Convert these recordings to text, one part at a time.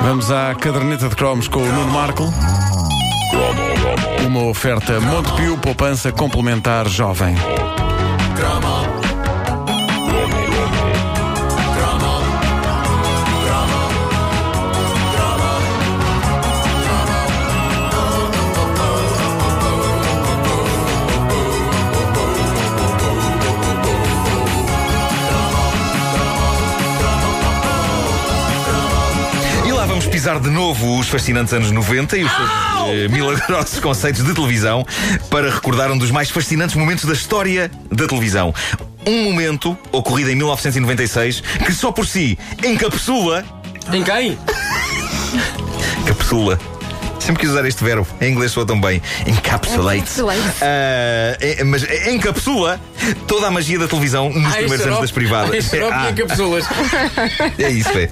Vamos à caderneta de cromos com o Nuno Marco. Uma oferta Montepio, poupança complementar jovem. Pisar de novo os fascinantes anos 90 e os seus eh, milagrosos conceitos de televisão para recordar um dos mais fascinantes momentos da história da televisão. Um momento ocorrido em 1996 que só por si encapsula. Em quem? Capsula. Sempre quis usar este verbo. Em inglês soa tão bem. Encapsulate. Encapsulate. Ah, é- mas encapsula toda a magia da televisão nos Ai, primeiros anos das privadas. Ai, xarope Ah. encapsulas. É isso, é.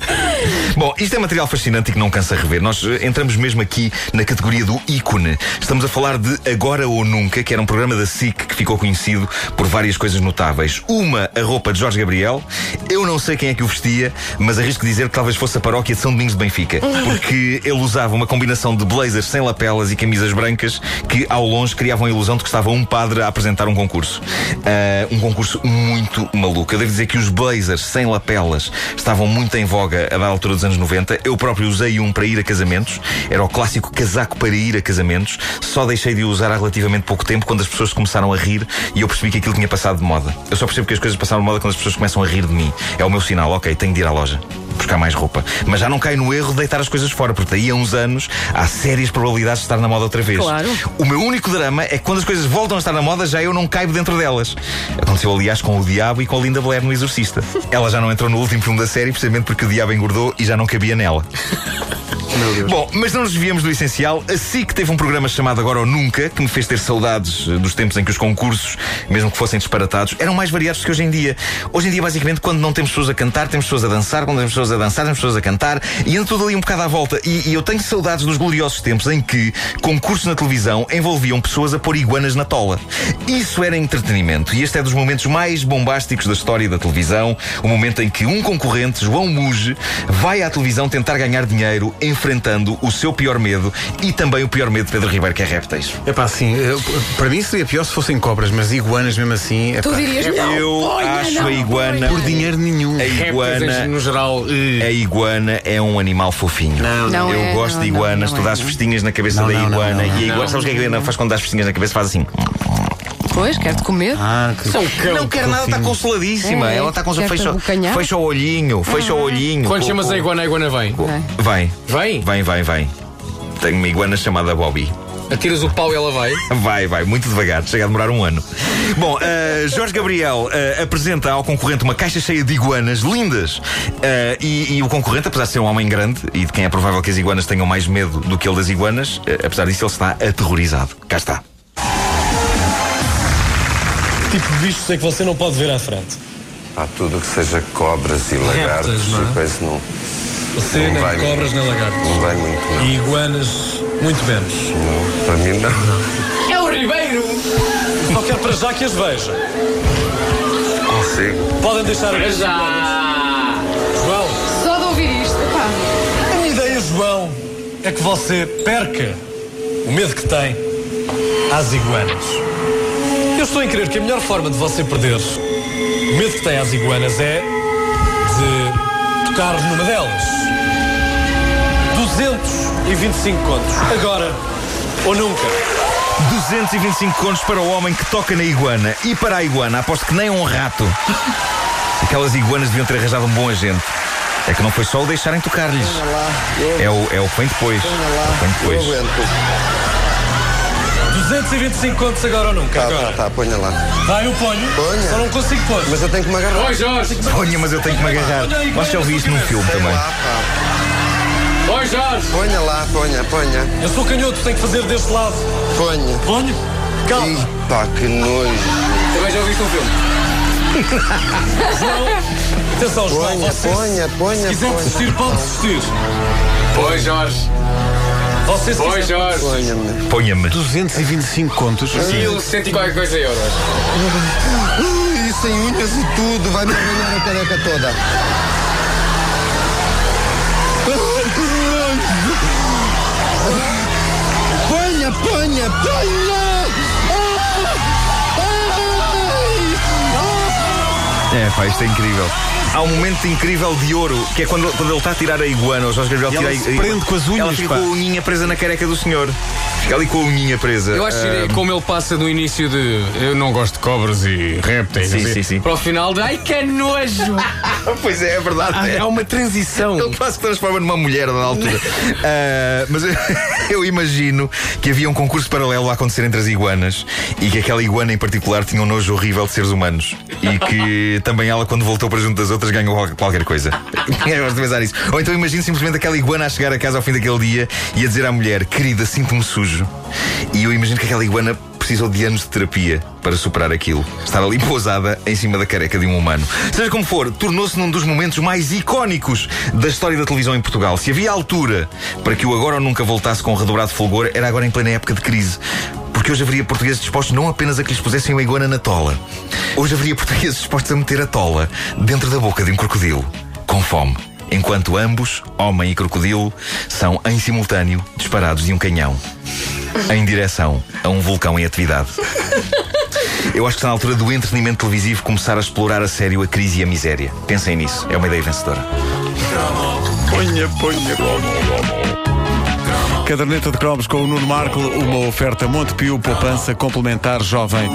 Bom, isto é material fascinante e que não cansa rever. Nós eh, entramos mesmo aqui na categoria do ícone. Estamos a falar de Agora ou Nunca, que era um programa da SIC que ficou conhecido por várias coisas notáveis. Uma, a roupa de Jorge Gabriel. Eu não sei quem é que o vestia, mas arrisco dizer que talvez fosse a paróquia de São Domingos de Benfica. Porque ele usava uma combinação de blazers sem lapelas e camisas brancas que, ao longe, criavam a ilusão de que estava um padre a apresentar um concurso. Ah, um concurso muito maluco. Eu devo dizer que os blazers sem lapelas estavam muito em voga da altura dos anos 90. Eu próprio usei um para ir a casamentos. Era o clássico casaco para ir a casamentos. Só deixei de o usar há relativamente pouco tempo quando as pessoas começaram a rir e eu percebi que aquilo tinha passado de moda. Eu só percebo que as coisas passaram de moda quando as pessoas começam a rir de mim. É o meu sinal, ok, tenho de ir à loja. Buscar mais roupa. Mas já não cai no erro de deitar as coisas fora, porque daí a uns anos há sérias probabilidades de estar na moda outra vez. Claro. O meu único drama é que quando as coisas voltam a estar na moda, já eu não caibo dentro delas. Aconteceu, aliás, com o Diabo e com a Linda Blair no Exorcista. Ela já não entrou no último filme da série, precisamente porque o Diabo engordou e já não cabia nela. Bom, mas não nos desviamos do essencial. A SIC teve um programa chamado Agora ou Nunca, que me fez ter saudades eh, dos tempos em que os concursos, mesmo que fossem disparatados, eram mais variados do que hoje em dia. Hoje em dia, basicamente, quando não temos pessoas a cantar, temos pessoas a dançar, quando temos pessoas a dançar, temos pessoas a cantar, e anda tudo ali um bocado à volta. E, e eu tenho saudades dos gloriosos tempos em que concursos na televisão envolviam pessoas a pôr iguanas na tola. Isso era entretenimento, e este é dos momentos mais bombásticos da história da televisão, o momento em que um concorrente, João Muge, vai à televisão tentar ganhar dinheiro enfrentando o seu pior medo e também o pior medo de Pedro Ribeiro, que é répteis. É pá, assim, eu- para mim seria pior se fossem cobras, mas iguanas mesmo assim. Tu epá, dirias não. Eu ponha, acho não, a iguana. Por dinheiro nenhum. A Répteis, iguana. no geral. eh, A iguana é um animal fofinho. Não, não. Eu é, gosto não, de iguanas, não tu é, dás festinhas na cabeça Não, da iguana não, não. e a iguana, sabes o que é que a iguana faz quando dás festinhas na cabeça? Faz assim. Pois, quero-te comer. Ah, que... São cão. não quer nada, está consoladíssima. É, Ela está com quer-te fecha, abocanhar? fecha o olhinho, fecha o olhinho. Quando chamas a iguana, a iguana vem. É. Vem, Vem? vem, vem, vem. Tenho uma iguana chamada Bobby. Atiras o pau e ela vai. Vai, vai, muito devagar, chega a demorar um ano. Bom, eh, Jorge Gabriel eh, apresenta ao concorrente uma caixa cheia de iguanas lindas. Eh, e, e o concorrente, apesar de ser um homem grande e de quem é provável que as iguanas tenham mais medo do que ele das iguanas, eh, apesar disso, ele está aterrorizado. Cá está. Tipo de bichos é que você não pode ver à frente. Há tudo que seja cobras e lagartos não é? e coisa não, Você Não nem vai cobras nem lagartos. não vai muito, não. E iguanas, muito menos. não. Para mim, não. É o Ribeiro! Só quero para já que as veja. Consigo. Podem deixar a Já! João, Só de ouvir isto, pá. a minha ideia, João, é que você perca o medo que tem às iguanas. Eu estou em crer que a melhor forma de você perder o medo que tem às iguanas é de tocar numa delas. 225 contos. Agora ou nunca. 225 contos para o homem que toca na iguana. E para a iguana, aposto que nem um rato. Aquelas iguanas deviam ter arranjado um bom agente. É que não foi só o deixarem tocar-lhes. É o, é o que vem depois. É o que vem Eu depois. Aguento. 225 contos agora ou nunca. Tá, agora. tá, tá, ponha lá. Vai, eu ponho. Ponha. Só não consigo pôr. Mas eu tenho que me agarrar. Oi, Jorge! Ponha, mas eu tenho que me agarrar. Acho que já ouvi isto num filme Sei também. lá, pá. Oi, Jorge! Ponha lá, ponha, ponha. Eu sou canhoto, tenho que fazer deste lado. Ponha. Ponho? Calma. Ih, pá, que nojo. Também já ouviste um filme. Atenção, João. Ponha, Você, ponha, ponha, se quiser ponha. desistir, pode desistir. Oi, Jorge! Vocês Oi, Jorge. Ponha-me. Ponha-me. 225 contos. Sim. 100 euros. E sem unhas e tudo, vai-me arranhar a careca toda. Ponha, ponha, ponha! É, pá, isto é incrível. Há um momento incrível de ouro, que é quando, quando ele está a tirar a iguana, o Jorge Gabriel E tira a iguana. prende com as unhas, Ela fica pá. com a unhinha presa na careca do senhor. Fica ali com a unhinha presa. Eu acho que Ah, é como ele passa do início de eu não gosto de cobras e répteis Sim, sim, sim. para o final de ai que nojo. Pois é, é verdade. é. Há uma transição. Ele quase se transforma numa mulher da altura. Ah, mas eu, eu imagino que havia um concurso paralelo a acontecer entre as iguanas e que aquela iguana em particular tinha um nojo horrível de seres humanos. E que também ela, quando voltou para junto das outras, ganhou qual- qualquer coisa. Eu gosto de pensar nisso. Ou então imagino simplesmente aquela iguana a chegar a casa ao fim daquele dia e a dizer à mulher: Querida, sinto-me sujo. E eu imagino que aquela iguana precisou de anos de terapia para superar aquilo. Estar ali pousada em cima da careca de um humano. Seja como for, tornou-se num dos momentos mais icónicos da história da televisão em Portugal. Se havia altura para que o agora ou nunca voltasse com redobrado fulgor, era agora em plena época de crise. Porque hoje haveria portugueses dispostos não apenas a que lhes pusessem uma iguana na tola. Hoje haveria portugueses dispostos a meter a tola dentro da boca de um crocodilo, com fome. Enquanto ambos, homem e crocodilo, são em simultâneo disparados de um canhão em direção a um vulcão em atividade. Eu acho que está na altura do entretenimento televisivo começar a explorar a sério a crise e a miséria. Pensem nisso, é uma ideia vencedora. Ponha, ponha. Caderneta de cromos com o Nuno Marco, uma oferta Montepio, poupança complementar jovem.